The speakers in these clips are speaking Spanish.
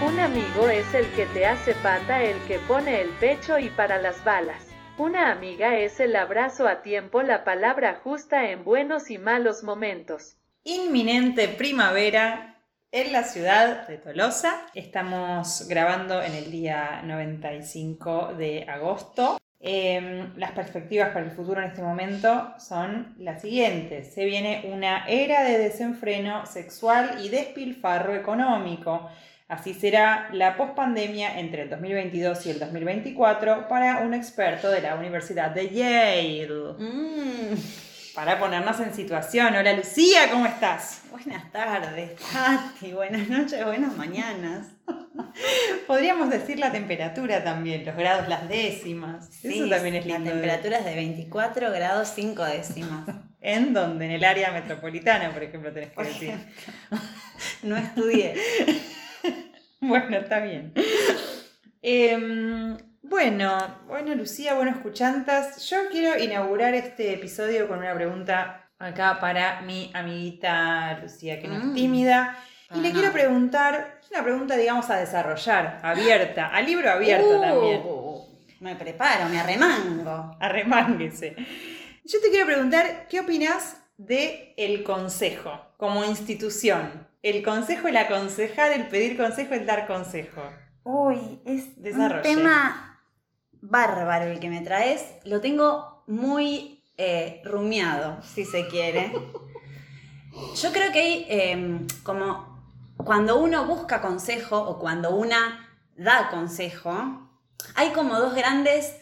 Un amigo es el que te hace pata, el que pone el pecho y para las balas. Una amiga es el abrazo a tiempo, la palabra justa en buenos y malos momentos. Inminente primavera en la ciudad de Tolosa. Estamos grabando en el día 95 de agosto. Em, las perspectivas para el futuro en este momento son las siguientes. Se viene una era de desenfreno sexual y despilfarro económico. Así será la pospandemia entre el 2022 y el 2024 para un experto de la Universidad de Yale. Mm, Para ponernos en situación. Hola Lucía, ¿cómo estás? buenas tardes, Tati. Buenas noches, buenas mañanas. Podríamos decir la temperatura también, los grados, las décimas. Eso también es lindo. La temperatura es de 24 grados 5 décimas. ¿En dónde? En el área metropolitana, por ejemplo, tenés que decir. No estudié. Bueno, está bien. Em, bueno, bueno, Lucía, bueno, escuchantas. Yo quiero inaugurar este episodio con una pregunta acá para mi amiguita Lucía, que no es Mm. tímida. Y le quiero preguntar, es una pregunta, digamos, a desarrollar, abierta, a libro abierto Uh, también. Me preparo, me arremango. Arremánguese. Yo te quiero preguntar, ¿qué opinas de el consejo como institución? El consejo, el aconsejar, el pedir consejo, el dar consejo. Uy, es Desarrolle. un tema bárbaro el que me traes. Lo tengo muy eh, rumiado, si se quiere. Yo creo que hay eh, como cuando uno busca consejo o cuando una da consejo, hay como dos grandes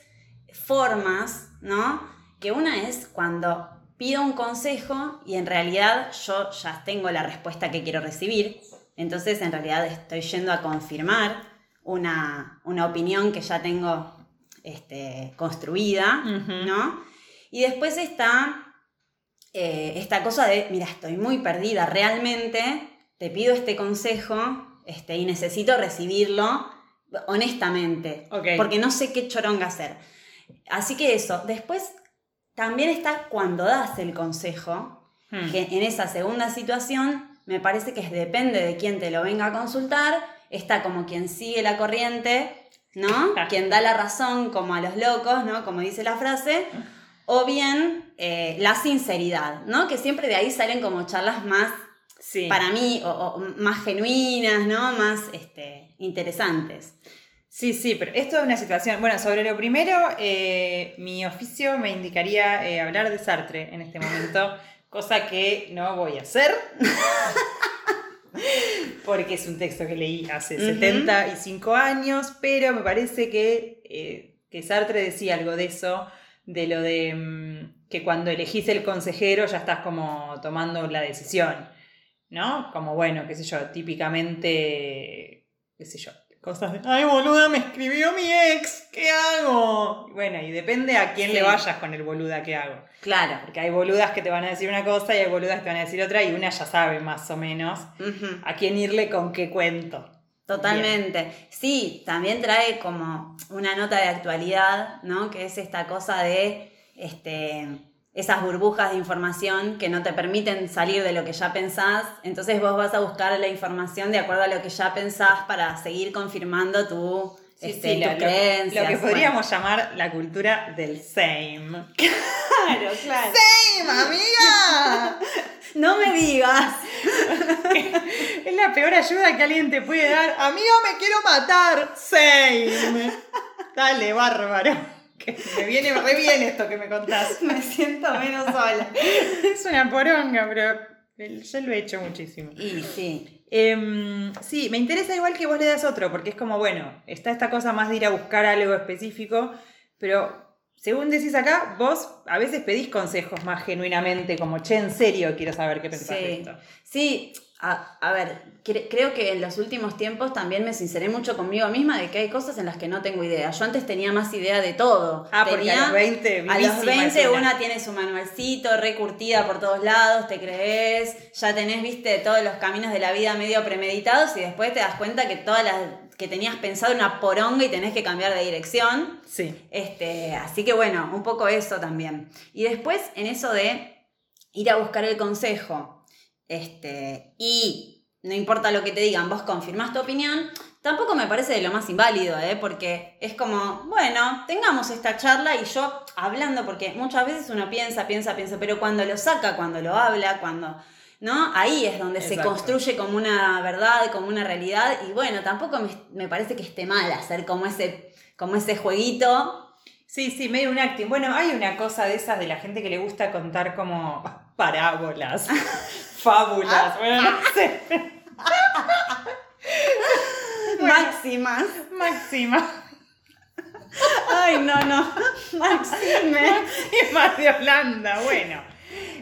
formas, ¿no? Que una es cuando pido un consejo y en realidad yo ya tengo la respuesta que quiero recibir. Entonces en realidad estoy yendo a confirmar una, una opinión que ya tengo este, construida. ¿no? Y después está eh, esta cosa de, mira, estoy muy perdida realmente, te pido este consejo este, y necesito recibirlo honestamente, porque no sé qué choronga hacer. Así que eso, después también está cuando das el consejo, Hmm. que en esa segunda situación me parece que es- depende de quién te lo venga a consultar, está como quien sigue la corriente, ¿no? quien da la razón como a los locos, ¿no? Como dice la frase, o bien eh, la sinceridad, ¿no? Que siempre de ahí salen como charlas más, Sí. para mí, o, o más genuinas, ¿no? Más este, interesantes. Sí, sí, pero esto es una situación. Bueno, sobre lo primero, eh, mi oficio me indicaría eh, hablar de Sartre en este momento, cosa que no voy a hacer. Porque es un texto que leí hace Ujú. 75 años, pero me parece que, eh, que Sartre decía algo de eso, de lo de mm, que cuando elegís el consejero ya estás como tomando la decisión, ¿no? Como bueno, qué sé yo, típicamente, qué sé yo, cosas de, ay boluda, me escribió mi ex, ¿qué hago? Bueno, y depende a quién Sí. le vayas con el boluda que hago. Claro. Porque hay boludas que te van a decir una cosa y hay boludas que te van a decir otra y una ya sabe más o menos a quién irle con qué cuento. Totalmente. Sí, también trae como una nota de actualidad, ¿no? Que es esta cosa de este, esas burbujas de información que no te permiten salir de lo que ya pensás. Entonces vos vas a buscar la información de acuerdo a lo que ya pensás para seguir confirmando tu, Sí, este, sí, lo, creencias. lo que Bueno. podríamos llamar la cultura del same. Claro, claro. ¡Same, amiga! No me digas. es la peor ayuda que alguien te puede dar. Amiga, me quiero matar. Same. Dale, bárbaro. Que me viene re bien esto que me contás. Me siento menos sola. Es una poronga, pero yo lo he hecho muchísimo. Y sí. Em, sí, me interesa igual que vos le das otro, porque es como, bueno, está esta cosa más de ir a buscar algo específico, pero según decís acá, vos a veces pedís consejos más genuinamente, como, che, en serio quiero saber qué pensás de esto. sí. A, a ver, cre- creo que en los últimos tiempos también me sinceré mucho conmigo misma de que hay cosas en las que no tengo idea. Yo antes tenía más idea de todo. Ah, porque a los 20, A los vivísima 20 es una. tiene su manualcito, recurtida por todos lados, te crees, ya tenés, viste, todos los caminos de la vida medio premeditados y después te das cuenta que todas las que tenías pensado una poronga y tenés que cambiar de dirección. Sí. Este, así que bueno, un poco eso también. Y después en eso de ir a buscar el consejo, este, y no importa lo que te digan, vos confirmás tu opinión, tampoco me parece de lo más inválido, ¿eh? porque es como, bueno, tengamos esta charla y yo hablando, porque muchas veces uno piensa, piensa, piensa, pero cuando lo saca, cuando lo habla, cuando... ¿No? Ahí es donde se construye como una verdad, como una realidad. Y bueno, tampoco me, me parece que esté mal hacer como ese, como ese jueguito. Sí, sí, medio un acting. Bueno, hay una cosa de esas de la gente que le gusta contar como parábolas, fábulas, bueno, no sé, Máximas. máxima. Ay, no, no. Maxime. Más de Holanda, bueno.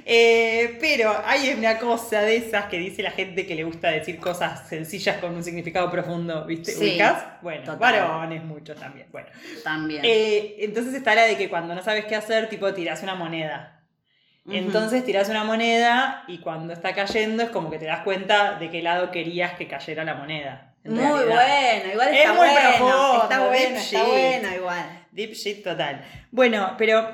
Eh, pero hay una cosa de esas que dice la gente que le gusta decir cosas sencillas con un significado profundo, ¿viste? Sí, ¿Ubicás? Bueno, total. varones muchos también. Bueno. También. Eh, entonces está la de que cuando no sabes qué hacer, tipo, tirás una moneda. Entonces tirás una moneda y cuando está cayendo es como que te das cuenta de qué lado querías que cayera la moneda. Muy realidad. bueno, igual Es está muy bueno. profundo, está bueno, está bueno igual. Deep shit total. Bueno, pero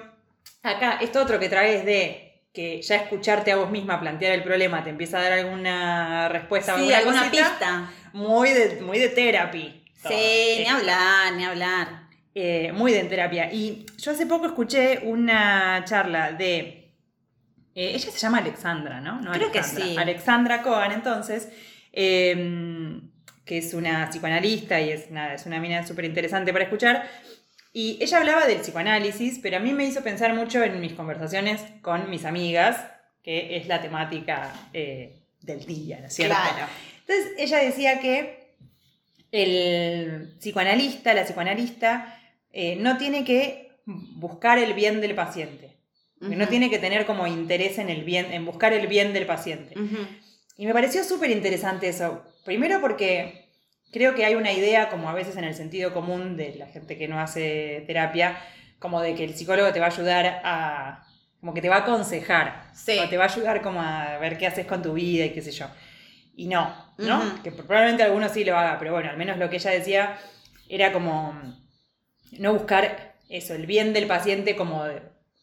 acá esto otro que traes de que ya escucharte a vos misma plantear el problema te empieza a dar alguna respuesta Sí, alguna pista. Muy de, muy de todo. Sí, ni hablar, ni hablar. eh, muy de terapia. Y yo hace poco escuché una charla de. Eh, ella se llama Alexandra, ¿no? No Creo que sí. Alexandra Cohen, entonces, eh, que es una psicoanalista y es, nada, es una mina súper interesante para escuchar. Y ella hablaba del psicoanálisis, pero a mí me hizo pensar mucho en mis conversaciones con mis amigas, que es la temática eh, del día, ¿no es cierto? Claro. Entonces ella decía que el psicoanalista, la psicoanalista, eh, no tiene que buscar el bien del paciente. Que No tiene que tener como interés en el bien, en buscar el bien del paciente. Y me pareció súper interesante eso. Primero porque creo que hay una idea, como a veces en el sentido común de la gente que no hace terapia, como de que el psicólogo te va a ayudar a, como que te va a aconsejar, Sí. o te va a ayudar como a ver qué haces con tu vida y qué sé yo. Y no, ¿no? Que probablemente algunos sí lo haga, pero bueno, al menos lo que ella decía era como no buscar eso, el bien del paciente como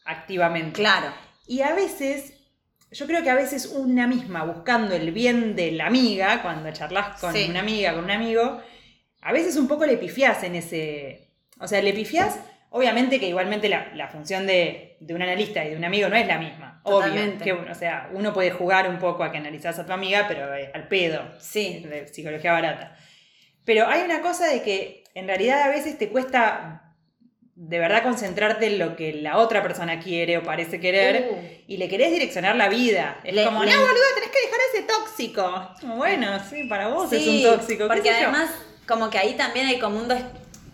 activamente. Claro. Y a veces, yo creo que a veces una misma buscando el bien de la amiga, cuando charlas con Sí. una amiga, con un amigo, a veces un poco le pifiás en ese... O sea, le pifiás, obviamente que igualmente la, la función de, de un analista y de un amigo no es la misma. Totalmente. Obvio. Que, o sea, uno puede jugar un poco a que analizás a tu amiga, pero eh, al pedo. Sí. De psicología barata. Pero hay una cosa de que en realidad a veces te cuesta de verdad concentrarte en lo que la otra persona quiere o parece querer Uh. y le querés direccionar la vida. Es Le- como, le- no, boludo, tenés que dejar ese tóxico. Bueno, sí, para vos es un tóxico. qué Porque sé yo. además, como que ahí también hay como un... des-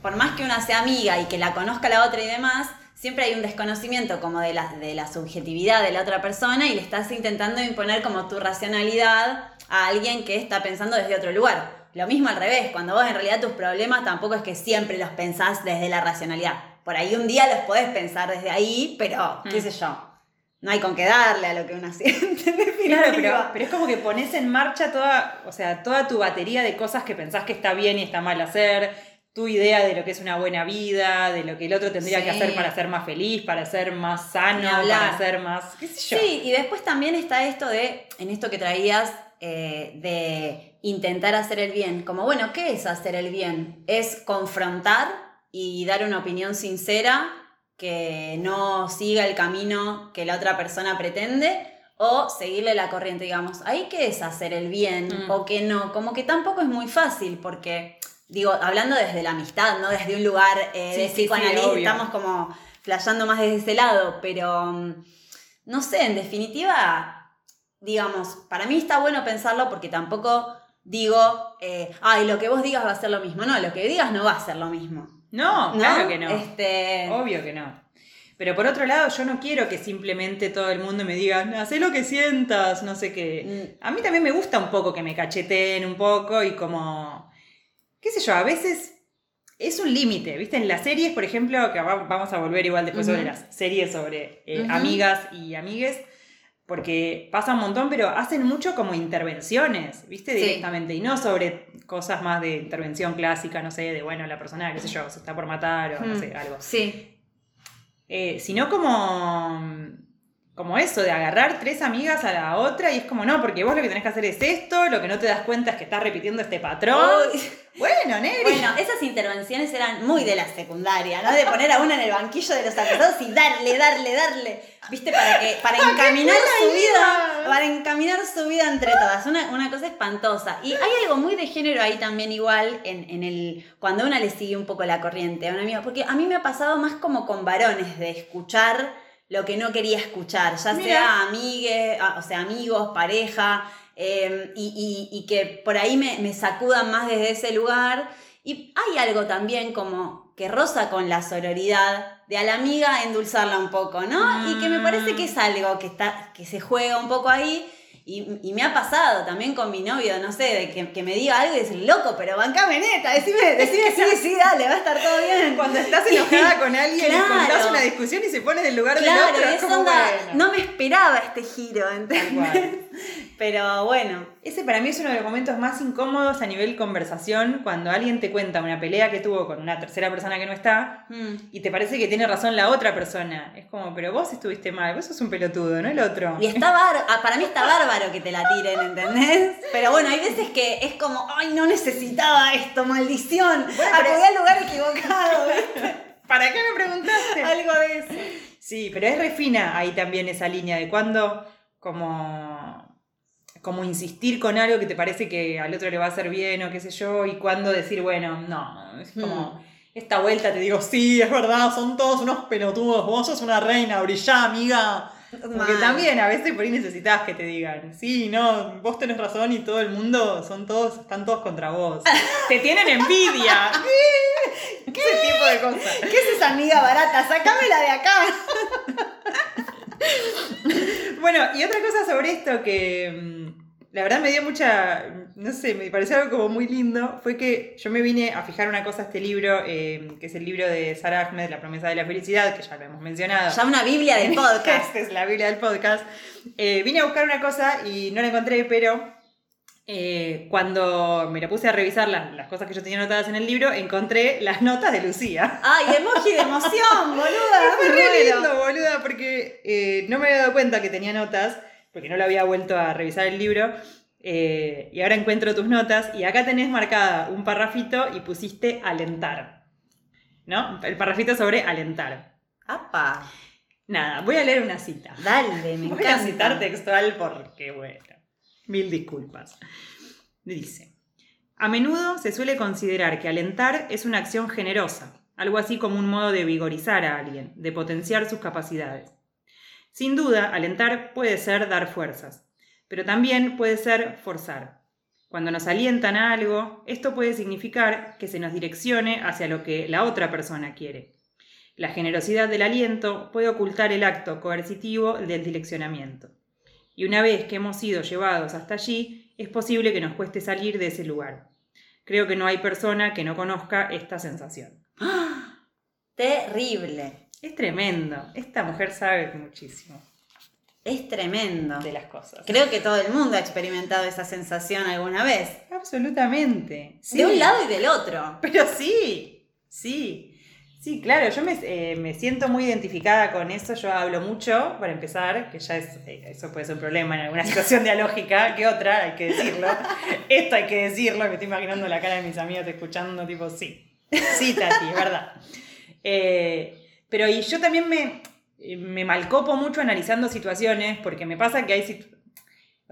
Por más que una sea amiga y que la conozca la otra y demás, siempre hay un desconocimiento como de la, de la subjetividad de la otra persona y le estás intentando imponer como tu racionalidad a alguien que está pensando desde otro lugar. Lo mismo al revés, cuando vos en realidad tus problemas tampoco es que siempre los pensás desde la racionalidad. Por ahí un día los podés pensar desde ahí, pero qué Mm. sé yo. No hay con qué darle a lo que uno siente. en Claro, pero, pero es como que pones en marcha toda, o sea, toda tu batería de cosas que pensás que está bien y está mal hacer, tu idea de lo que es una buena vida, de lo que el otro tendría que hacer para ser más feliz, para ser más sano, para ser más, qué sé yo. Sí, y después también está esto de, en esto que traías, eh, de intentar hacer el bien. Como, bueno, ¿qué es hacer el bien? Es confrontar y dar una opinión sincera que no siga el camino que la otra persona pretende o seguirle la corriente, digamos. Ahí qué es hacer el bien Mm. o qué no. Como que tampoco es muy fácil porque, digo, hablando desde la amistad, no desde un lugar eh, Sí, de sí, estamos como flasheando más desde ese lado, pero mm, no sé, en definitiva, digamos, para mí está bueno pensarlo porque tampoco digo, eh, ay, lo que vos digas va a ser lo mismo. No, lo que digas no va a ser lo mismo. No, ¿No? claro que no. Este, Obvio que no. Pero por otro lado, yo no quiero que simplemente todo el mundo me diga, haz lo que sientas, no sé qué. Mm. A mí también me gusta un poco que me cacheteen un poco y como, qué sé yo, a veces es un límite, ¿viste? En las series, por ejemplo, que va- vamos a volver igual después sobre las series sobre eh, amigas y amigues, porque pasa un montón, pero hacen mucho como intervenciones, ¿viste? Sí. Directamente, y no sobre cosas más de intervención clásica, no sé, de bueno, la persona, qué sé yo, se está por matar o no Mm. sé, algo. Sí. Eh, sino como, como eso, de agarrar tres amigas a la otra y es como, no, porque vos lo que tenés que hacer es esto, lo que no te das cuenta es que estás repitiendo este patrón. Bueno, Neri. Bueno, esas intervenciones eran muy de la secundaria, ¿no? De poner a una en el banquillo de los acusados y darle, darle, darle. ¿Viste? Para que, para encaminar su vida, para encaminar su vida entre todas. Una, una cosa espantosa. Y hay algo muy de género ahí también igual en, en el. cuando una le sigue un poco la corriente a un amigo. Porque a mí me ha pasado más como con varones, de escuchar lo que no quería escuchar. Ya Mira. sea amigue, a- o sea, amigos, pareja. eh, y, y- y que por ahí me, me sacudan más desde ese lugar. Y hay algo también como que roza con la sororidad de a la amiga endulzarla un poco, ¿no? Y que me parece que es algo que, está, que se juega un poco ahí. Y, y me ha pasado también con mi novio, no sé, de que, que me diga algo y decir, loco, pero bancame neta, decime, decime, sí, sí, dale, va a estar todo bien. Cuando estás enojada con alguien Claro. y contás una discusión y se pone del lugar del Claro, otro, es es como onda, bueno. no me esperaba este giro, Tal ¿entendés? cual. Pero bueno, Ese para mí es uno de los momentos más incómodos a nivel conversación, cuando alguien te cuenta una pelea que tuvo con una tercera persona que no está mm, y te parece que tiene razón la otra persona. Es como, pero vos estuviste mal, vos sos un pelotudo, no el otro. Y está bárbaro, para mí está bárbaro que te la tiren, ¿entendés? Pero bueno, hay veces que es como, ay, no necesitaba esto, maldición. Bueno, pero- Acudí al lugar equivocado. ¿Para qué me preguntaste? Algo de eso. Sí, pero es refina ahí también esa línea de cuando como, como insistir con algo que te parece que al otro le va a hacer bien o qué sé yo, y cuando decir, bueno, no, es como... Esta vuelta te digo, sí, es verdad, son todos unos pelotudos, vos sos una reina, brillá, amiga. Porque también a veces por ahí necesitas que te digan, sí, no, vos tenés razón y todo el mundo, son todos, están todos contra vos. te tienen envidia. ¿Qué? ¿Qué? Ese tipo de cosas. ¿Qué es esa amiga barata? Sácamela de acá. Bueno, y otra cosa sobre esto que mm, la verdad me dio mucha, no sé, me pareció algo como muy lindo, fue que yo me vine a fijar una cosa a este libro, eh, que es el libro de Sarah Ahmed, La promesa de la felicidad, que ya lo hemos mencionado. Ya una biblia de podcast. Es la Biblia del podcast. Eh, vine a buscar una cosa y no la encontré, pero eh, cuando me la puse a revisar las, las cosas que yo tenía anotadas en el libro, encontré las notas de Lucía. Ay, emoji de emoción, boluda. Fue re lindo, boluda, porque eh, no me había dado cuenta que tenía notas, porque no lo había vuelto a revisar el libro. eh, y ahora encuentro tus notas y acá tenés marcada un parrafito y pusiste alentar. ¿No? El parrafito sobre alentar. Apa, Nada, voy a leer una cita. dale, me Voy encanta. a citar textual porque, bueno, mil disculpas. Dice, a menudo se suele considerar que alentar es una acción generosa, algo así como un modo de vigorizar a alguien, de potenciar sus capacidades. Sin duda, alentar puede ser dar fuerzas, pero también puede ser forzar. Cuando nos alientan a algo, esto puede significar que se nos direccione hacia lo que la otra persona quiere. La generosidad del aliento puede ocultar el acto coercitivo del direccionamiento. Y una vez que hemos sido llevados hasta allí, es posible que nos cueste salir de ese lugar. Creo que no hay persona que no conozca esta sensación. Terrible. Es tremendo. Esta mujer sabe muchísimo Es tremendo. de las cosas. Creo que todo el mundo ha experimentado esa sensación alguna vez. Absolutamente. Sí. De un lado y del otro. Pero sí, sí. Sí, claro, yo me, eh, me siento muy identificada con eso, yo hablo mucho, para empezar, que ya es, eh, eso puede ser un problema en alguna situación dialógica, que otra, hay que decirlo. Esto hay que decirlo, me estoy imaginando la cara de mis amigos escuchando, tipo, sí, sí, Tati, es verdad. Eh, pero y yo también me, me malcopo mucho analizando situaciones, porque me pasa que hay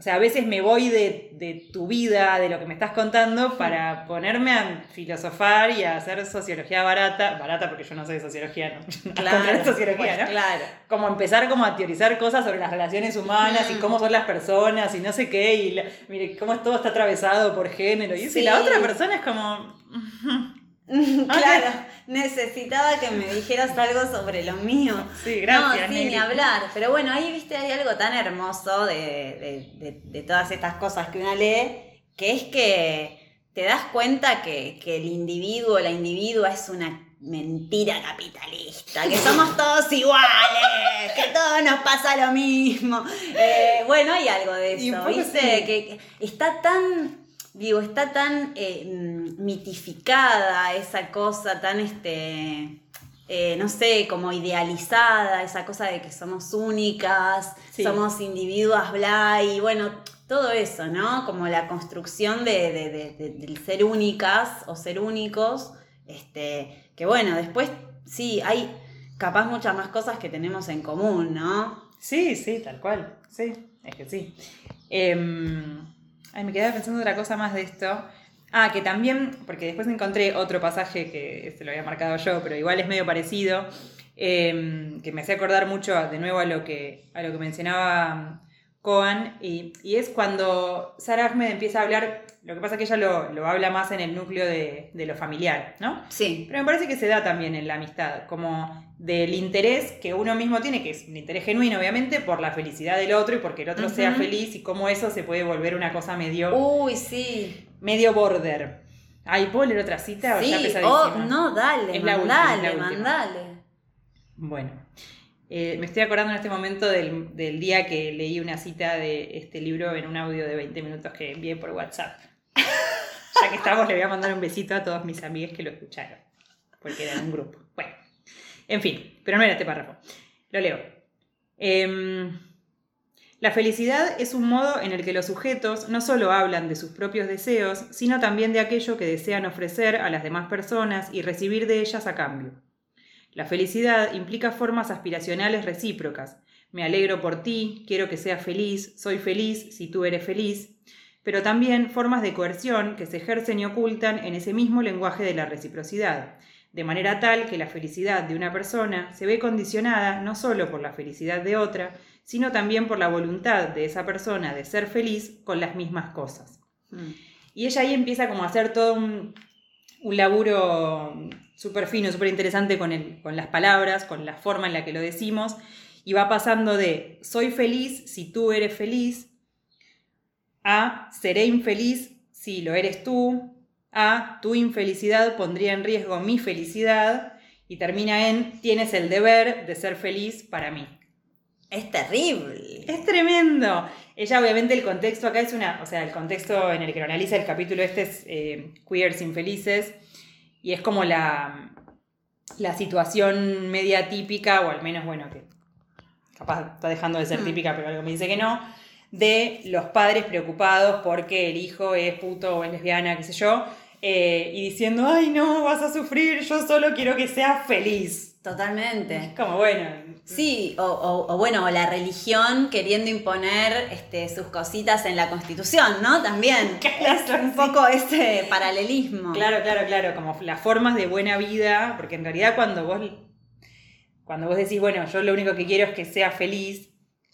o sea, a veces me voy de, de tu vida, de lo que me estás contando, para ponerme a filosofar y a hacer sociología barata. Barata porque yo no soy sociología, ¿no? De sociología, pues, ¿no? Claro. Como empezar como a teorizar cosas sobre las relaciones humanas y Mm. cómo son las personas y no sé qué, y la- mire, cómo todo está atravesado por género. Y, eso, y Sí. la otra persona es como... claro. Necesitaba que me dijeras algo sobre lo mío. Sí, gracias. No, sí, ni hablar. Pero bueno, ahí viste, hay algo tan hermoso de, de- de- de todas estas cosas que uno lee, que es que te das cuenta que, que el individuo, la individua es una, mentira capitalista, que somos todos iguales, que todo nos pasa lo mismo. Eh, bueno, hay algo de eso, ¿viste? Que, está tan, digo, está tan eh, mm, mitificada esa cosa, tan este. Eh, no sé, como idealizada, esa cosa de que somos únicas, somos individuos bla, y bueno, todo eso, ¿no? Como la construcción de, del ser únicas o ser únicos, este, que bueno, después sí, hay capaz muchas más cosas que tenemos en común, ¿no? Sí, sí, tal cual, sí, es que sí. Em, ay, me quedaba pensando otra cosa más de esto. Ah, que también, porque después encontré otro pasaje que se lo había marcado yo, pero igual es medio parecido, em, que me hace acordar mucho de nuevo a lo que, a lo que mencionaba Coan, y, es cuando Sarah Ahmed empieza a hablar, lo que pasa es que ella lo, habla más en el núcleo de, lo familiar, ¿no? Sí. Pero me parece que se da también en la amistad, como del interés que uno mismo tiene, que es un interés genuino, obviamente, por la felicidad del otro y porque el otro sea feliz y cómo eso se puede volver una cosa medio... Uy, sí. Medio border. Ay, ¿puedo leer otra cita? Sí, oh, no, dale, mandale, mandale. Bueno. Eh, me estoy acordando en este momento del, día que leí una cita de este libro en un audio de 20 minutos que envié por WhatsApp. ya que estamos, le voy a mandar un besito a todos mis amigos que lo escucharon, porque era un grupo. Bueno, en fin, pero no era este párrafo. Lo leo. Em, la felicidad es un modo en el que los sujetos no solo hablan de sus propios deseos, sino también de aquello que desean ofrecer a las demás personas y recibir de ellas a cambio. La felicidad implica formas aspiracionales recíprocas. Me alegro por ti, quiero que seas feliz, soy feliz si tú eres feliz, pero también formas de coerción que se ejercen y ocultan en ese mismo lenguaje de la reciprocidad, de manera tal que la felicidad de una persona se ve condicionada no solo por la felicidad de otra, sino también por la voluntad de esa persona de ser feliz con las mismas cosas. Mm. Y ella ahí empieza como a hacer todo un, un laburo súper fino, súper interesante con, con las palabras, con la forma en la que lo decimos, y va pasando de soy feliz si tú eres feliz, a seré infeliz si lo eres tú, a tu infelicidad pondría en riesgo mi felicidad, y termina en tienes el deber de ser feliz para mí. Es terrible. Es tremendo. Ella, obviamente, el contexto acá es una. O sea, el contexto en el que lo analiza el capítulo este es eh, Queers Infelices. Y es como la, la situación media típica, o al menos, bueno, que capaz está dejando de ser mm. típica, pero algo me dice que no, de los padres preocupados porque el hijo es puto o es lesbiana, qué sé yo, eh, y diciendo, ay no, vas a sufrir, yo solo quiero que seas feliz. Totalmente. como bueno. Sí, o, bueno, la religión queriendo imponer este, sus cositas en la constitución, ¿no? También. es un poco ese paralelismo. Claro, claro, claro, como las formas de buena vida, porque en realidad cuando vos, cuando vos decís, bueno, yo lo único que quiero es que sea feliz,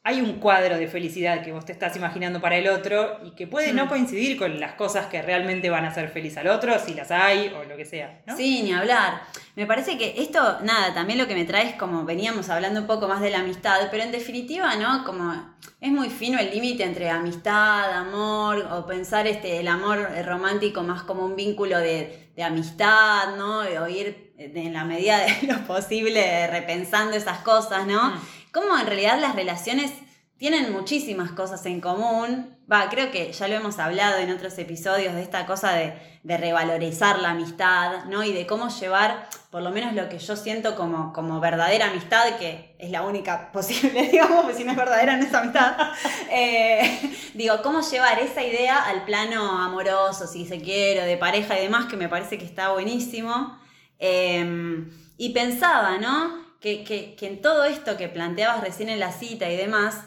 hay un cuadro de felicidad que vos te estás imaginando para el otro y que puede no mm. coincidir con las cosas que realmente van a hacer feliz al otro, si las hay o lo que sea. ¿no? Sí, ni hablar. Me parece que esto, nada, también lo que me trae es como veníamos hablando un poco más de la amistad, pero en definitiva, ¿no? Como es muy fino el límite entre amistad, amor, o pensar este, el amor romántico más como un vínculo de, amistad, ¿no? O ir en la medida de lo posible repensando esas cosas, ¿no? Mm cómo en realidad las relaciones tienen muchísimas cosas en común. Va, creo que ya lo hemos hablado en otros episodios de esta cosa de, revalorizar la amistad, ¿no? Y de cómo llevar, por lo menos lo que yo siento como, como verdadera amistad, que es la única posible, digamos, porque si no es verdadera no es amistad. Eh, digo, cómo llevar esa idea al plano amoroso, si se quiere, de pareja y demás, que me parece que está buenísimo. Eh, y pensaba, ¿no? Que, en todo esto que planteabas recién en la cita y demás,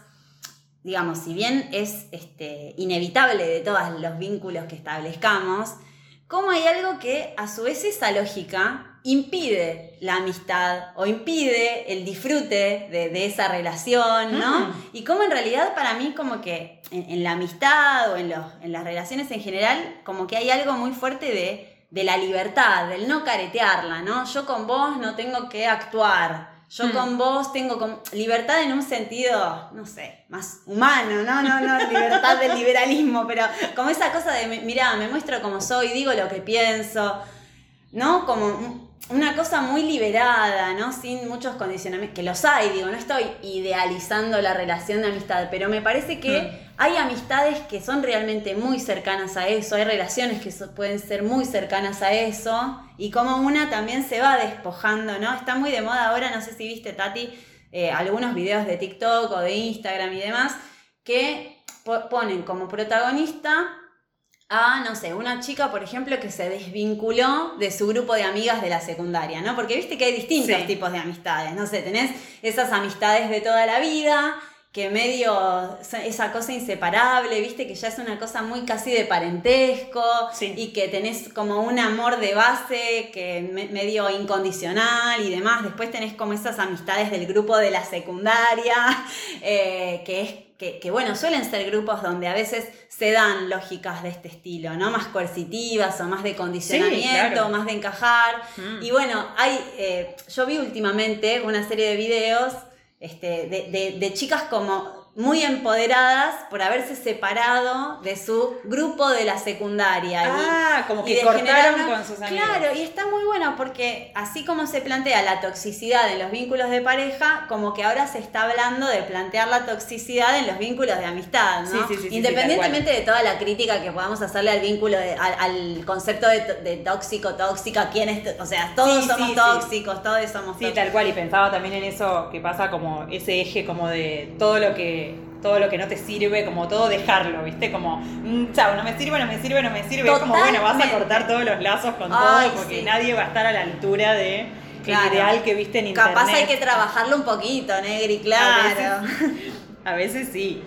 digamos, si bien es este, inevitable de todos los vínculos que establezcamos, cómo hay algo que a su vez esa lógica impide la amistad o impide el disfrute de, esa relación, ¿no? Mm. Y cómo en realidad para mí como que en, la amistad o en, en las relaciones en general, como que hay algo muy fuerte de de la libertad, del no caretearla, ¿no? Yo con vos no tengo que actuar. Yo hmm. con vos tengo libertad en un sentido, no sé, más humano, ¿no? No, no, libertad del liberalismo, pero como esa cosa de, mira, me muestro como soy, digo lo que pienso, ¿no? Como una cosa muy liberada, ¿no? Sin muchos condicionamientos, que los hay, digo, no estoy idealizando la relación de amistad, pero me parece que Mm. hay amistades que son realmente muy cercanas a eso, hay relaciones que so- pueden ser muy cercanas a eso, y como una también se va despojando, ¿no? Está muy de moda ahora, no sé si viste, Tati, eh, algunos videos de TikTok o de Instagram y demás, que po- ponen como protagonista a, no sé, una chica, por ejemplo, que se desvinculó de su grupo de amigas de la secundaria, ¿no? Porque viste que hay distintos Sí. tipos de amistades, no sé, tenés esas amistades de toda la vida, que medio esa cosa inseparable, viste que ya es una cosa muy casi de parentesco Sí. y que tenés como un amor de base que me- medio incondicional y demás. Después tenés como esas amistades del grupo de la secundaria, eh, que es que, que, bueno, suelen ser grupos donde a veces se dan lógicas de este estilo, ¿no? Más coercitivas o más de condicionamiento, claro. más de encajar. Mm. Y bueno, hay, eh, yo vi últimamente una serie de videos este, de, de- de chicas como muy empoderadas por haberse separado de su grupo de la secundaria. Y- Ah, como y que de cortaron con sus amigos. Claro, y está muy bueno porque así como se plantea la toxicidad en los vínculos de pareja, como que ahora se está hablando de plantear la toxicidad en los vínculos de amistad, ¿no? Sí, sí, sí, sí, Independientemente de toda la crítica que podamos hacerle al vínculo, de- al, al concepto de, de tóxico, tóxica, quién es, o sea, todos Sí, somos sí, sí. tóxicos, todos somos Sí, tóxicos. tal cual, y pensaba también en eso que pasa como ese eje como de todo lo que todo lo que no te sirve, como todo dejarlo, ¿viste? Como, mm, chao, no me sirve, no me sirve, no me sirve. Es como, bueno, vas a cortar todos los lazos con Ay, todo, porque sí. nadie va a estar a la altura de Claro. el ideal que viste en internet. Capaz hay que trabajarlo un poquito, Negri, claro. A veces sí,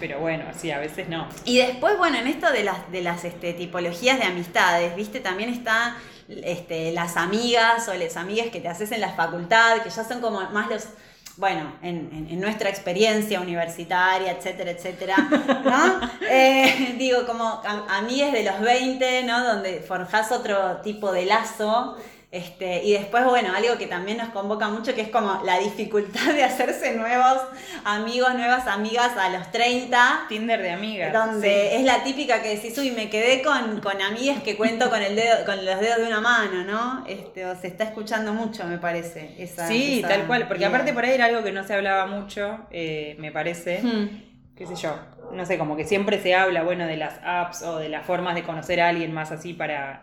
pero bueno, sí, a veces no. Y después, bueno, en esto de las, de las este, tipologías de amistades, ¿viste? También está este, las amigas o las amigas que te haces en la facultad, que ya son como más los, bueno, en, en- en nuestra experiencia universitaria, etcétera, etcétera, ¿no? Eh, digo, como am- amigas de los 20, ¿no? Donde forjás otro tipo de lazo. Este, y después, bueno, algo que también nos convoca mucho, que es como la dificultad de hacerse nuevos amigos, nuevas amigas a los 30. Tinder de amigas. Donde sí. es la típica que decís, uy, me quedé con, con amigas que cuento con el dedo, con los dedos de una mano, ¿no? Este, o se está escuchando mucho, me parece. Esa, Sí, esa tal cual, porque idea. aparte por ahí era algo que no se hablaba mucho, eh, me parece. Hmm. qué sé yo, no sé, como que siempre se habla, bueno, de las apps o de las formas de conocer a alguien más así para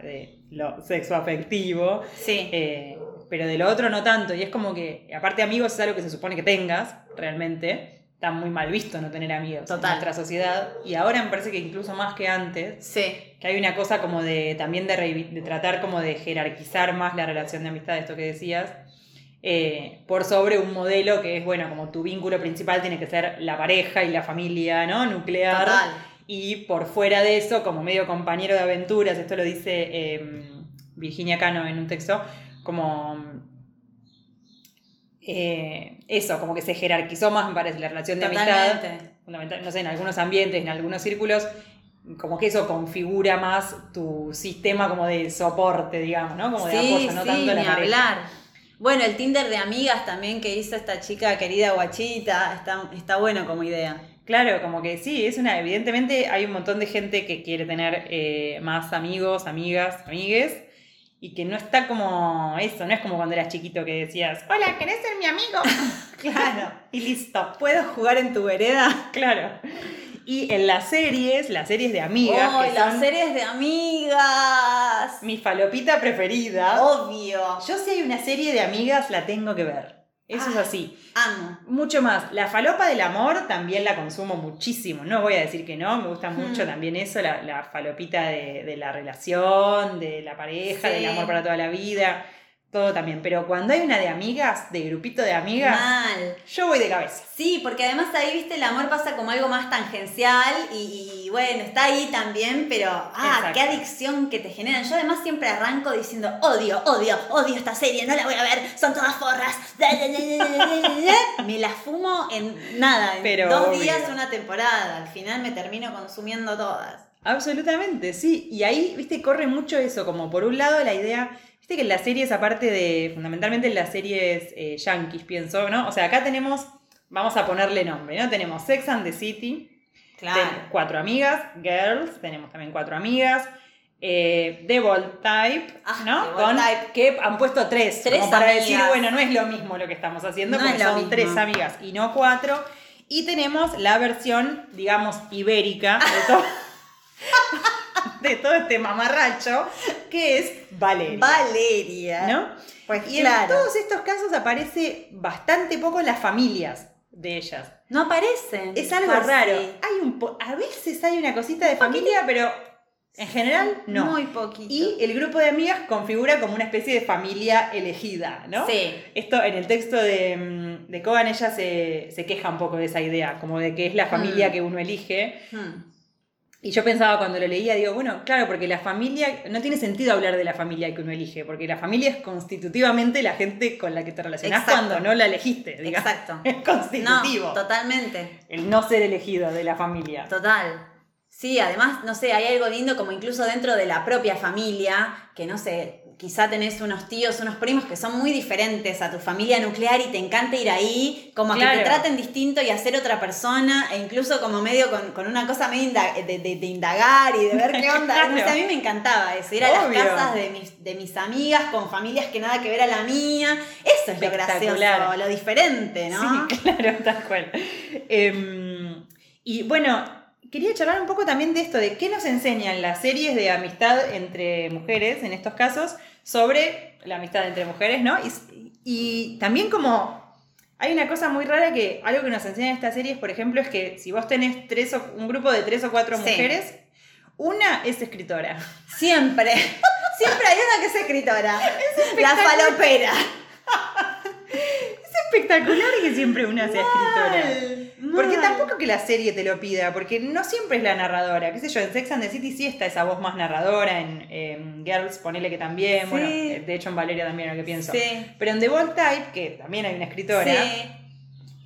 lo sexo afectivo, Sí. eh, pero de lo otro no tanto, y es como que, aparte amigos es algo que se supone que tengas, realmente, está muy mal visto no tener amigos Total. en nuestra sociedad, y ahora me parece que incluso más que antes, Sí. que hay una cosa como de, también de tratar como de jerarquizar más la relación de amistad, esto que decías, eh, por sobre un modelo que es, bueno, como tu vínculo principal tiene que ser la pareja y la familia, ¿no? Nuclear. Total. Y por fuera de eso, como medio compañero de aventuras, esto lo dice eh, Virginia Cano en un texto, como eh, eso, como que se jerarquizó más, me parece, la relación de amistad. Totalmente. Fundamental, no sé, en algunos ambientes, en algunos círculos, como que eso configura más tu sistema como de soporte, digamos, ¿no? Como de sí, apoyo, no sí, tanto la ni hablar. Bueno, el Tinder de amigas también que hizo esta chica querida guachita, está, está bueno como idea. Claro, como que sí, es una, evidentemente hay un montón de gente que quiere tener eh, más amigos, amigas, amigues, y que no está como eso, no es como cuando eras chiquito que decías, hola, ¿querés ser mi amigo? Claro. y listo, ¿Puedo jugar en tu vereda? claro. Y en las series, las series de amigas, ¡Oh, que las son series de amigas! mi falopita preferida, Obvio. yo si hay una serie de amigas la tengo que ver. Eso es así. Amo. Mucho más. La falopa del amor también la consumo muchísimo. No voy a decir que no, me gusta Hmm. mucho también eso, la, la falopita de, de la relación, de la pareja, Sí. del amor para toda la vida. Todo también. Pero cuando hay una de amigas, de grupito de amigas, Mal. yo voy de cabeza. Sí, porque además ahí, viste, el amor pasa como algo más tangencial y, y, bueno, está ahí también, pero ah, Exacto. qué adicción que te generan. Yo además siempre arranco diciendo, odio, odio, odio esta serie, no la voy a ver, son todas forras. Me la fumo en nada, en Pero dos obvio. días una temporada. Al final me termino consumiendo todas. Absolutamente, sí. Y ahí, viste, corre mucho eso. Como por un lado la idea. Viste que en las series, aparte de. Fundamentalmente en las series eh, yankees, pienso, ¿no? O sea, acá tenemos. Vamos a ponerle nombre, ¿no? Tenemos Sex and the City. Tenemos cuatro amigas, girls, tenemos también cuatro amigas. eh, The Bold Type, Ah, ¿no? The Con- Type. Que han puesto tres, Tres como para amigas. decir, bueno, no es lo mismo lo que estamos haciendo, No porque son mismo. tres amigas y no cuatro. Y tenemos la versión, digamos, ibérica de todo, de todo este mamarracho, que es Valeria. Valeria. ¿no? Pues Y en todos estos casos aparece bastante poco las familias de ellas. No aparecen. Es algo raro. Hay un po- a veces hay una cosita de familia, pero en general no. Muy poquito. Y el grupo de amigas configura como una especie de familia elegida, ¿no? Sí. Esto en el texto de, mm, de Cogan ella se, se queja un poco de esa idea, como de que es la familia Mm. que uno elige. Hmm. Y yo pensaba cuando lo leía, digo, bueno, claro, porque la familia, no tiene sentido hablar de la familia que uno elige, porque la familia es constitutivamente la gente con la que te relacionás Exacto. cuando no la elegiste, digamos. Exacto. Es constitutivo. No, totalmente. el no ser elegido de la familia. Total. Sí, además, no sé, hay algo lindo como incluso dentro de la propia familia, que no sé, quizá tenés unos tíos, unos primos que son muy diferentes a tu familia nuclear y te encanta ir ahí, como a que te traten distinto y a ser otra persona, e incluso como medio con, con una cosa medio inda- de, de- de indagar y de ver qué onda. No sé, a mí me encantaba eso, ir a Obvio. las casas de mis, de mis amigas con familias que nada que ver a la mía. Eso es lo gracioso, lo diferente, ¿no? Sí, claro, tal cual. Em, y bueno, quería charlar un poco también de esto, de qué nos enseñan las series de amistad entre mujeres, en estos casos, sobre la amistad entre mujeres, ¿no? Y, y también como hay una cosa muy rara que algo que nos enseñan estas series, por ejemplo, es que si vos tenés tres o, un grupo de tres o cuatro Sí. mujeres, una es escritora. Siempre. Siempre hay una que es escritora. la falopera. Es espectacular que siempre una sea escritora. Porque tampoco que la serie te lo pida, porque no siempre es la narradora. Qué sé yo, en Sex and the City sí está esa voz más narradora, en, en Girls ponele que también, Sí. bueno, de hecho en Valeria también lo que pienso. Sí. Pero en The Bold Type, que también hay una escritora, Sí.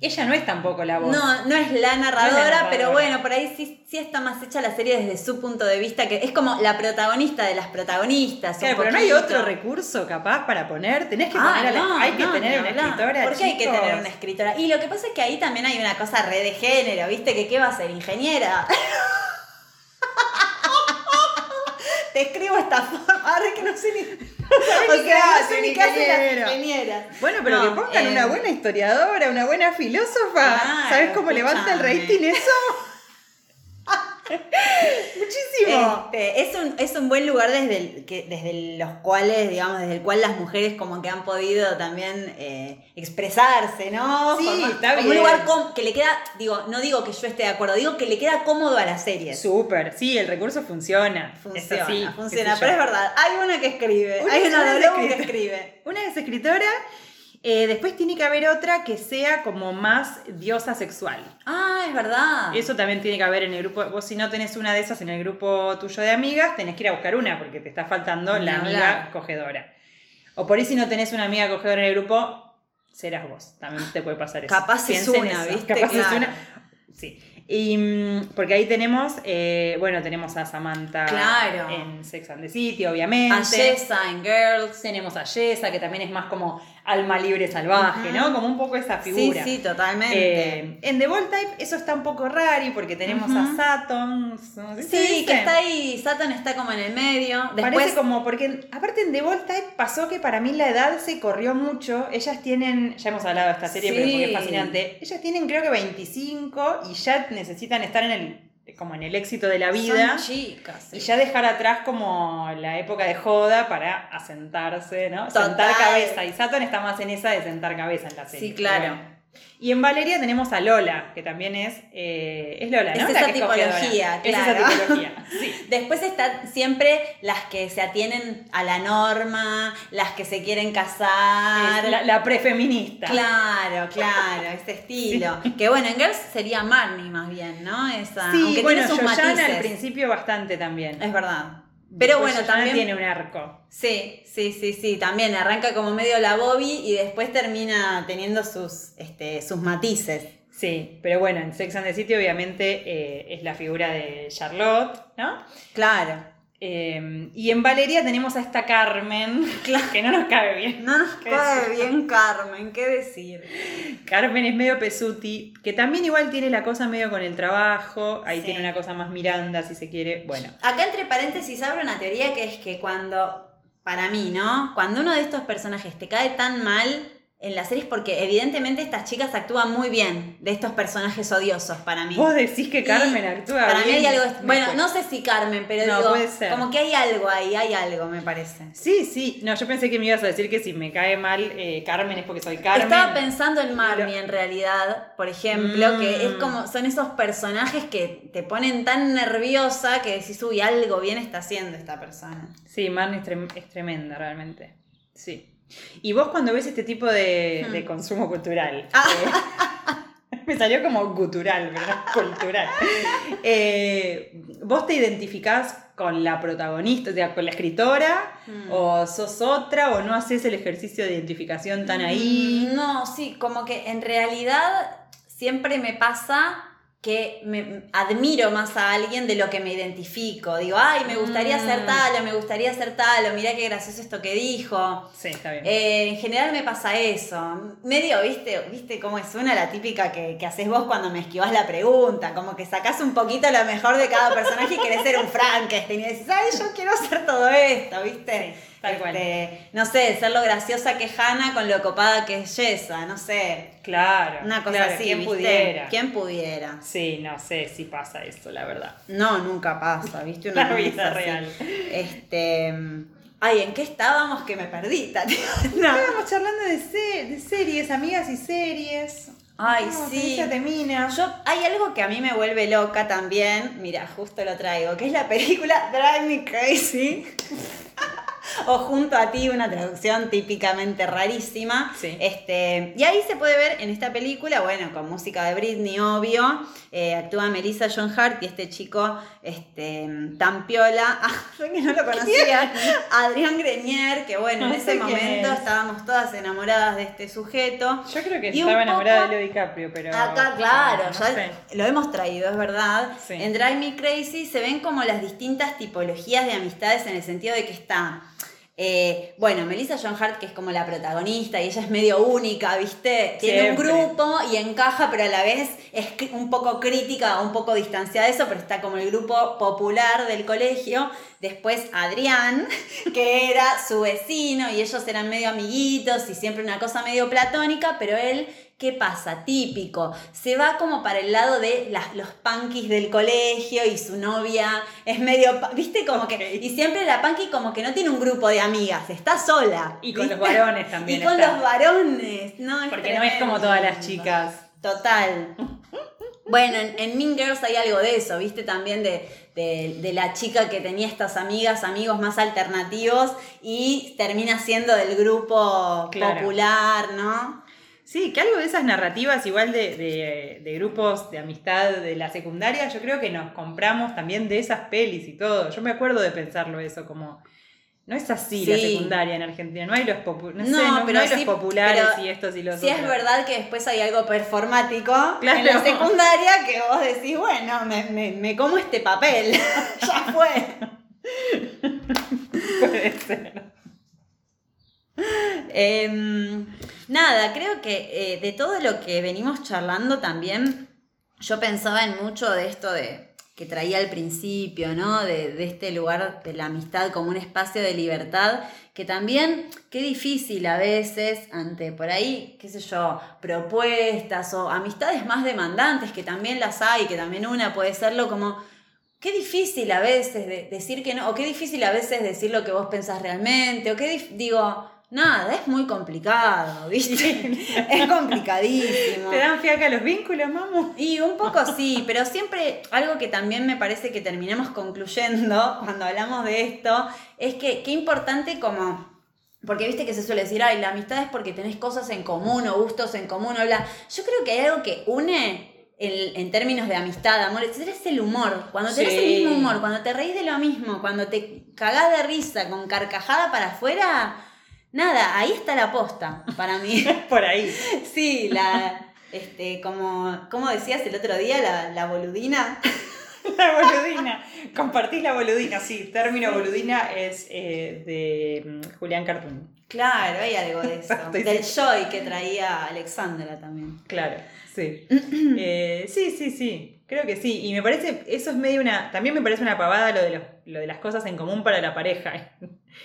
Ella no es tampoco la voz. No, no es la narradora, narradora. pero bueno, por ahí sí, sí está más hecha la serie desde su punto de vista, que es como la protagonista de las protagonistas. Claro, pero no hay otro recurso capaz para poner. Tenés que Ah, poner a la- no, Hay que no, tener una escritora. ¿Por qué hay que tener una escritora? Y lo que pasa es que ahí también hay una cosa re de género, ¿viste? Que qué va a ser, ingeniera. Te escribo esta forma, ahora que no sé ni. o sea, ingeniero. Bueno, pero No, que pongan eh, una buena historiadora, una buena filósofa. Claro, ¿Sabes cómo levanta el rating eso? Muchísimo. Este, es, un, es un buen lugar desde, el, que, desde los cuales, digamos, desde el cual las mujeres como que han podido también eh, expresarse, ¿no? Sí, Como- está como bien. un lugar com- que le queda, digo, no digo que yo esté de acuerdo, digo que le queda cómodo a las series. Súper, sí, el recurso funciona. Funciona, así, funciona, pero es verdad, hay una que escribe, Una hay una que escribe. Una es escritora, eh, después tiene que haber otra que sea como más diosa sexual. Ah, es verdad. Eso también tiene que haber en el grupo. Vos, si no tenés una de esas en el grupo tuyo de amigas, tenés que ir a buscar una porque te está faltando la amiga cogedora. O por ahí, si no tenés una amiga cogedora en el grupo, serás vos. También te puede pasar eso. Capaz es una. ¿viste? Capaz es Claro. una. Sí. Y, mm, porque ahí tenemos, eh, bueno, tenemos a Samantha Claro. en Sex and the City, obviamente. A Jessa en Girls. Tenemos a Jessa, que también es más como alma libre salvaje. ¿no? Como un poco esa Sí, figura. sí, totalmente. Eh, en The Bold Type eso está un poco raro porque tenemos a. Saturn. ¿no? ¿sí sí, que está ahí, Satan está como en el medio. Después, Parece como, porque aparte en The Bold Type pasó que para mí la edad se corrió mucho. Ellas tienen, ya hemos hablado de esta serie, pero Sí. es fascinante. Ellas tienen creo que 25 y ya necesitan estar en el, como en el éxito de la vida. Son chicas. Y ya dejar atrás como la época de joda para asentarse, ¿no? Total. Sentar cabeza. Y Saturn está más en esa de sentar cabeza en la serie. Sí, claro. Pero. Y en Valeria tenemos a Lola, que también es. eh, es Lola, ¿no? Es esa tipología, Es claro. esa tipología, sí. Después están siempre las que se atienen a la norma, las que se quieren casar. Es la, la prefeminista. Claro, claro, ese estilo. Que bueno, en Girls sería Marnie más bien, ¿no? Esa, Sí, aunque bueno, tiene sus Yoyana matices. al principio bastante también. Es verdad. Pero bueno, también. tiene un arco. Sí, sí, sí, sí. También arranca como medio la Bobby y después termina teniendo sus, este, sus matices. Sí, pero bueno, en Sex and the City obviamente eh, es la figura de Charlotte, ¿no? Claro. Eh, y en Valeria tenemos a esta Carmen, que no nos cabe bien. No nos ¿Qué cae decir? bien Carmen, ¿qué decir? Carmen es medio pesuti, que también igual tiene la cosa medio con el trabajo, ahí Sí. tiene una cosa más Miranda, si se quiere. Bueno, Acá entre paréntesis abro una teoría que es que cuando, para mí, ¿no? Cuando uno de estos personajes te cae tan mal en la serie es porque evidentemente estas chicas actúan muy bien de estos personajes odiosos para mí. vos decís que Carmen Y actúa Para mí bien. hay algo, bueno, no sé si Carmen, pero No, digo, puede ser. como que hay algo ahí, hay algo, me parece. Sí, sí, no, yo pensé que me ibas a decir que si me cae mal eh, Carmen es porque soy Carmen. Estaba pensando en Pero- en realidad, por ejemplo, que es Mm. como, son esos personajes que te ponen tan nerviosa que decís, uy, algo bien está haciendo esta persona. Sí, Marnie es, trem- es tremenda realmente. Sí. Y vos cuando ves este tipo de, Hmm. de consumo cultural, Ah. eh, me salió como gutural, pero no cultural. Eh, ¿Vos te identificás con la protagonista, o sea, con la escritora? Hmm. ¿O sos otra? ¿O no haces el ejercicio de identificación tan ahí? Mm, No, sí, como que en realidad siempre me pasa que me admiro más a alguien de lo que me identifico. Digo, ay, me gustaría ser Mm. tal, o me gustaría ser tal, o mirá qué gracioso esto que dijo. Sí, está bien. Eh, en general me pasa eso. Medio, viste, viste cómo es una la típica que, que haces vos cuando me esquivas la pregunta. Como que sacás un poquito lo mejor de cada personaje y querés ser un Frankenstein. Y decís, ay, yo quiero ser todo esto, viste. Sí. Este, No sé, ser lo graciosa que es Hannah con lo copada que es Jessa, no sé. claro. Una cosa claro, así. ¿Quién ¿viste? pudiera? ¿Quién pudiera? Sí, no sé si pasa eso, la verdad. No, nunca pasa, ¿viste? La cosa vida así. real. Este. Ay, ¿en qué estábamos que me perdí? Estábamos charlando de, se- de series, amigas y series. Ay, No, sí. Teresa Temina. Yo, hay algo que a mí me vuelve loca también, mira, justo lo traigo, que es la película Drive Me Crazy. o junto a ti, una traducción típicamente rarísima. Sí. Este, y ahí se puede ver en esta película, bueno, con música de Britney, obvio. eh, actúa Melissa John Hart y este chico este, tan piola. Ah, yo que no lo conocía. Adrián Grenier, que bueno, No en ese momento es. estábamos todas enamoradas de este sujeto. Yo creo que Y estaba enamorada poco- de Leo DiCaprio, pero. Acá, claro, no ya sé. lo hemos traído, es verdad. Sí. En Drive Me Crazy se ven como las distintas tipologías de amistades en el sentido de que está. Eh, bueno, Melissa John Hart, que es como la protagonista y ella es medio única, ¿viste? Tiene un grupo y encaja, pero a la vez es un poco crítica, un poco distanciada de eso, pero está como el grupo popular del colegio. Después Adrián, que era su vecino y ellos eran medio amiguitos y siempre una cosa medio platónica, pero él, ¿qué pasa? Típico, se va como para el lado de las, los punkis del colegio y su novia es medio, viste, como que, y siempre la punky como que no tiene un grupo de amigas, está sola. Y con ¿viste? los varones también Y con está. los varones, no, es Porque no es como todas las chicas. Total. Bueno, en, en Mean Girls hay algo de eso, ¿viste? También de, de- de la chica que tenía estas amigas, amigos más alternativos y termina siendo del grupo Claro. popular, ¿no? Sí, que algo de esas narrativas, igual de, de- de grupos de amistad de la secundaria, yo creo que nos compramos también de esas pelis y todo. Yo me acuerdo de pensarlo eso, como. No es así la secundaria en Argentina, no hay los, popu- no sé, No, no- no pero hay los populares pero y estos y los Sí es otros. verdad que después hay algo performático Claro. en la secundaria que vos decís, bueno, me, me- me como este papel, ya fue. Puede ser. Em, nada, creo que eh, de todo lo que venimos charlando también, yo pensaba en mucho de esto de que traía al principio, ¿no? De, este lugar de la amistad como un espacio de libertad, que también, qué difícil a veces ante por ahí, qué sé yo, propuestas o amistades más demandantes, que también las hay, que también una puede serlo como Qué difícil a veces de- decir que no, o qué difícil a veces decir lo que vos pensás realmente, o qué digo, nada, es muy complicado, ¿viste? es complicadísimo. ¿Te dan fiaca los vínculos, mamu? Y un poco sí, pero siempre algo que también me parece que terminamos concluyendo cuando hablamos de esto es que qué importante como porque viste que se suele decir, ay, la amistad es porque tenés cosas en común o gustos en común, o bla. Yo creo que hay algo que une en, en términos de amistad, amor, etcétera, es el humor. Cuando tenés el Sí. mismo humor, cuando te reís de lo mismo, cuando te cagás de risa con carcajada para afuera, nada, ahí está la posta para mí. Por ahí. Sí, la, este, como, como decías el otro día, la, la boludina. La boludina. Compartís la boludina, sí. Término boludina es eh, de mm, Julián Cartoon. Claro, hay algo de eso. Estoy Del joy que traía Alexandra también. Claro, sí. Eh, sí, sí, sí. Creo que sí. Y me parece, eso es medio una. También me parece una pavada lo de, los- lo de las cosas en común para la pareja.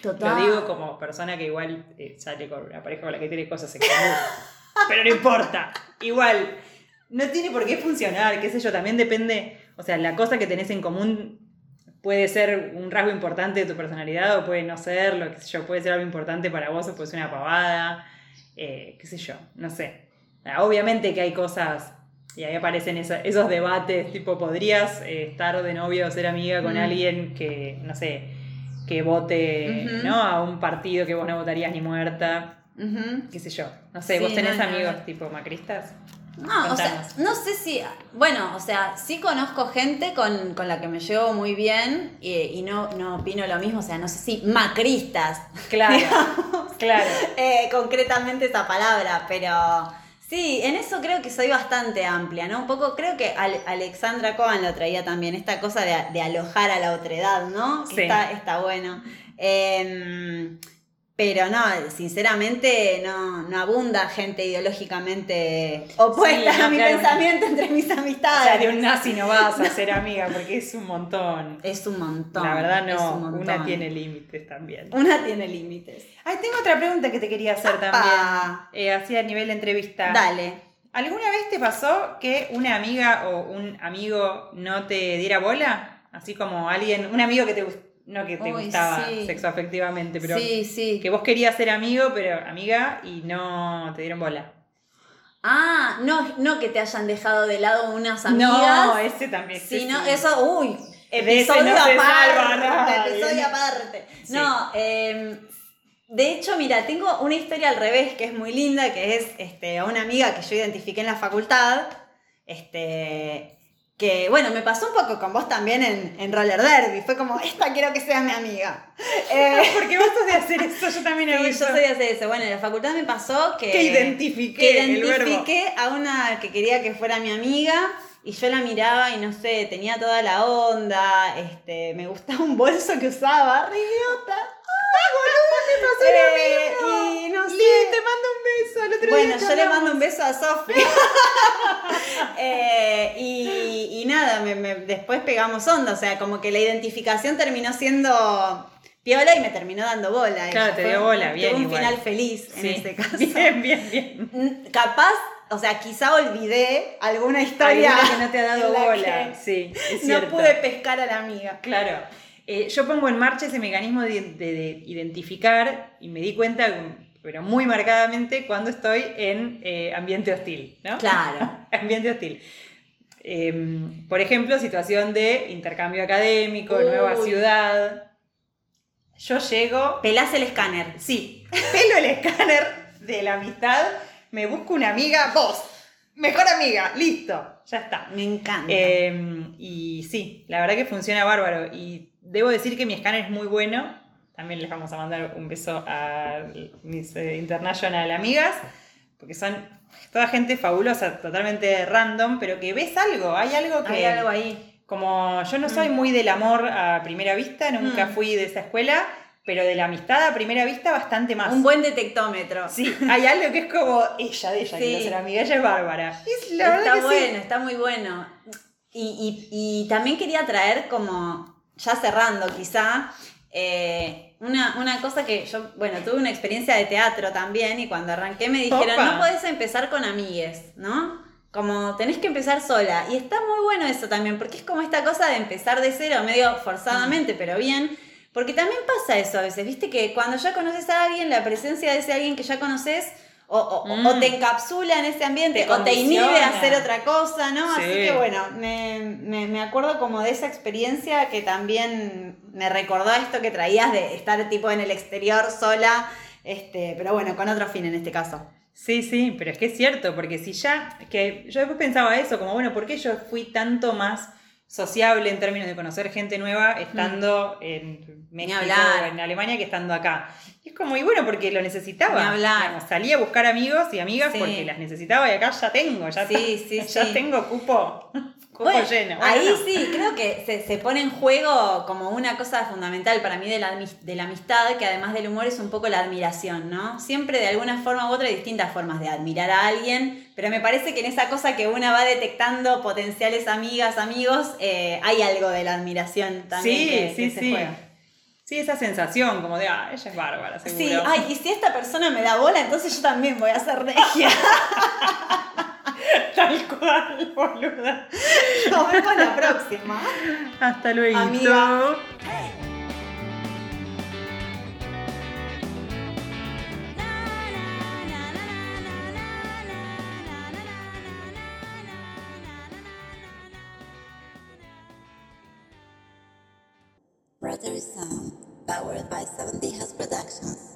Total. Lo digo como persona que igual eh, sale con una pareja con la que tiene cosas en común. Pero no importa. Igual, no tiene por qué funcionar, qué sé yo, también depende. O sea, la cosa que tenés en común puede ser un rasgo importante de tu personalidad o puede no serlo, qué sé yo, puede ser algo importante para vos o puede ser una pavada, eh, qué sé yo, no sé. Obviamente que hay cosas, y ahí aparecen esa- esos debates, tipo, ¿podrías eh, estar de novio o ser amiga con Mm. alguien que, no sé, que vote. ¿no? a un partido que vos no votarías ni muerta? Qué sé yo. No sé, Sí, ¿vos tenés no, amigos no. tipo macristas? No, o sea, no sé si. Bueno, o sea, sí conozco gente con, con la que me llevo muy bien y, y no, no opino lo mismo. O sea, no sé si macristas, Claro, claro. eh, concretamente esa palabra, pero sí, en eso creo que soy bastante amplia, ¿no? Un poco, creo que Al- Alexandra Cohen lo traía también, esta cosa de, de alojar a la otredad, ¿no? Sí. Está, está bueno. Em, pero no, sinceramente no, no abunda gente ideológicamente opuesta Sí, no, a mi claro. pensamiento entre mis O amistades. sea, de un nazi no vas a ser amiga porque es un montón. Es un montón. La verdad no, un una tiene límites también. Una tiene límites. Ay, tengo otra pregunta que te quería hacer Apa. también. Eh, así a nivel de entrevista. Dale. ¿Alguna vez te pasó que una amiga o un amigo no te diera bola? Así como alguien, un amigo que te gust- no que te Uy, gustaba sí. sexoafectivamente, pero sí, sí. que vos querías ser amigo, pero amiga, y no te dieron bola. Ah, no, no que te hayan dejado de lado unas No, amigas. ese también. sino sí. eso, uy, ese episodio no aparte, episodio aparte. No, eh, de hecho, mira, tengo una historia al revés que es muy linda, que es este, a una amiga que yo identifiqué en la facultad, este, que bueno, me pasó un poco con vos también en, en roller derby, fue como, esta quiero que sea mi amiga. Eh, Porque vos sos de hacer eso, yo también hago Sí, eso. yo soy de hacer eso. Bueno, en la facultad me pasó que. Que identifiqué que el verbo. identifiqué a una que quería que fuera mi amiga. Y yo la miraba y no sé, tenía toda la onda. Este, me gustaba un bolso que usaba. Re idiota. Eh, y no sé. Lee, te mando un beso. El otro Bueno, día yo le mando un beso a Sofi. Eh, y, y nada, me- me- después pegamos onda. O sea, como que la identificación terminó siendo piola y me terminó dando bola. Claro, te dio bola, bien Tuve un igual. final feliz en Sí. este caso. Bien, bien, bien. Mm, Capaz, o sea, quizá olvidé alguna historia. Alguna que no te ha dado bola. Sí, es No cierto. pude pescar a la amiga. Claro. Eh, yo pongo en marcha ese mecanismo de, de- de identificar y me di cuenta, pero muy marcadamente, cuando estoy en eh, ambiente hostil, ¿no? Claro. ambiente hostil. Em, por ejemplo, situación de intercambio académico, Uy. nueva ciudad. Yo llego, Pelás el escáner. sí, pelo el escáner de la amistad, me busco una amiga, vos, mejor amiga, listo, ya está. Me encanta. Eh, y sí, la verdad que funciona bárbaro. Y debo decir que mi escáner es muy bueno. También les vamos a mandar un beso a mis eh, international amigas, porque son toda gente fabulosa, totalmente random, pero que ves algo, hay algo que... Hay algo ahí. Como yo no soy muy del amor a primera vista, nunca Mm. fui de esa escuela, pero de la amistad a primera vista bastante más. Un buen detectómetro. Sí, hay algo que es como ella, de ella, Sí. quiero ser amiga, ella es bárbara. Es la verdad está que sí. bueno, está muy bueno. Y, y- y también quería traer como, ya cerrando quizá, eh, una, una cosa que yo, bueno, tuve una experiencia de teatro también y cuando arranqué me dijeron, Opa. no podés empezar con amigues, ¿no? Como tenés que empezar sola. Y está muy bueno eso también, porque es como esta cosa de empezar de cero, medio forzadamente, pero bien. Porque también pasa eso a veces, viste que cuando ya conoces a alguien, la presencia de ese alguien que ya conoces, o, o- o- Mm. o te encapsula en ese ambiente, Te o te inhibe a hacer otra cosa, ¿no? Así Sí. que bueno, me, me- me acuerdo como de esa experiencia que también me recordó esto que traías de estar tipo en el exterior sola, este, pero bueno, con otro fin en este caso. Sí, sí, pero es que es cierto, porque si ya, que yo después pensaba eso, como bueno, ¿por qué yo fui tanto más sociable en términos de conocer gente nueva estando en México en Alemania que estando acá? Y es como, y bueno, porque lo necesitaba. Hablar. Digamos, salí a buscar amigos y amigas Sí. porque las necesitaba y acá ya tengo, ya, Sí, sí, ya tengo cupo, cojo Bueno, lleno. Bueno, ahí no. sí, creo que se, se pone en juego como una cosa fundamental para mí de la, de la amistad, que además del humor es un poco la admiración, ¿no? Siempre de alguna forma u otra hay distintas formas de admirar a alguien, pero me parece que en esa cosa que una va detectando potenciales amigas, amigos, eh, hay algo de la admiración también Sí, que, sí, que se sí. juega. Sí, esa sensación como de, ah, ella es bárbara, seguro. Sí, ay, y si esta persona me da bola, entonces yo también voy a ser regia. Tal cual, boluda. Nos vemos la próxima. Hasta luego. Amiga. Brother Sound, powered by 70 House Productions.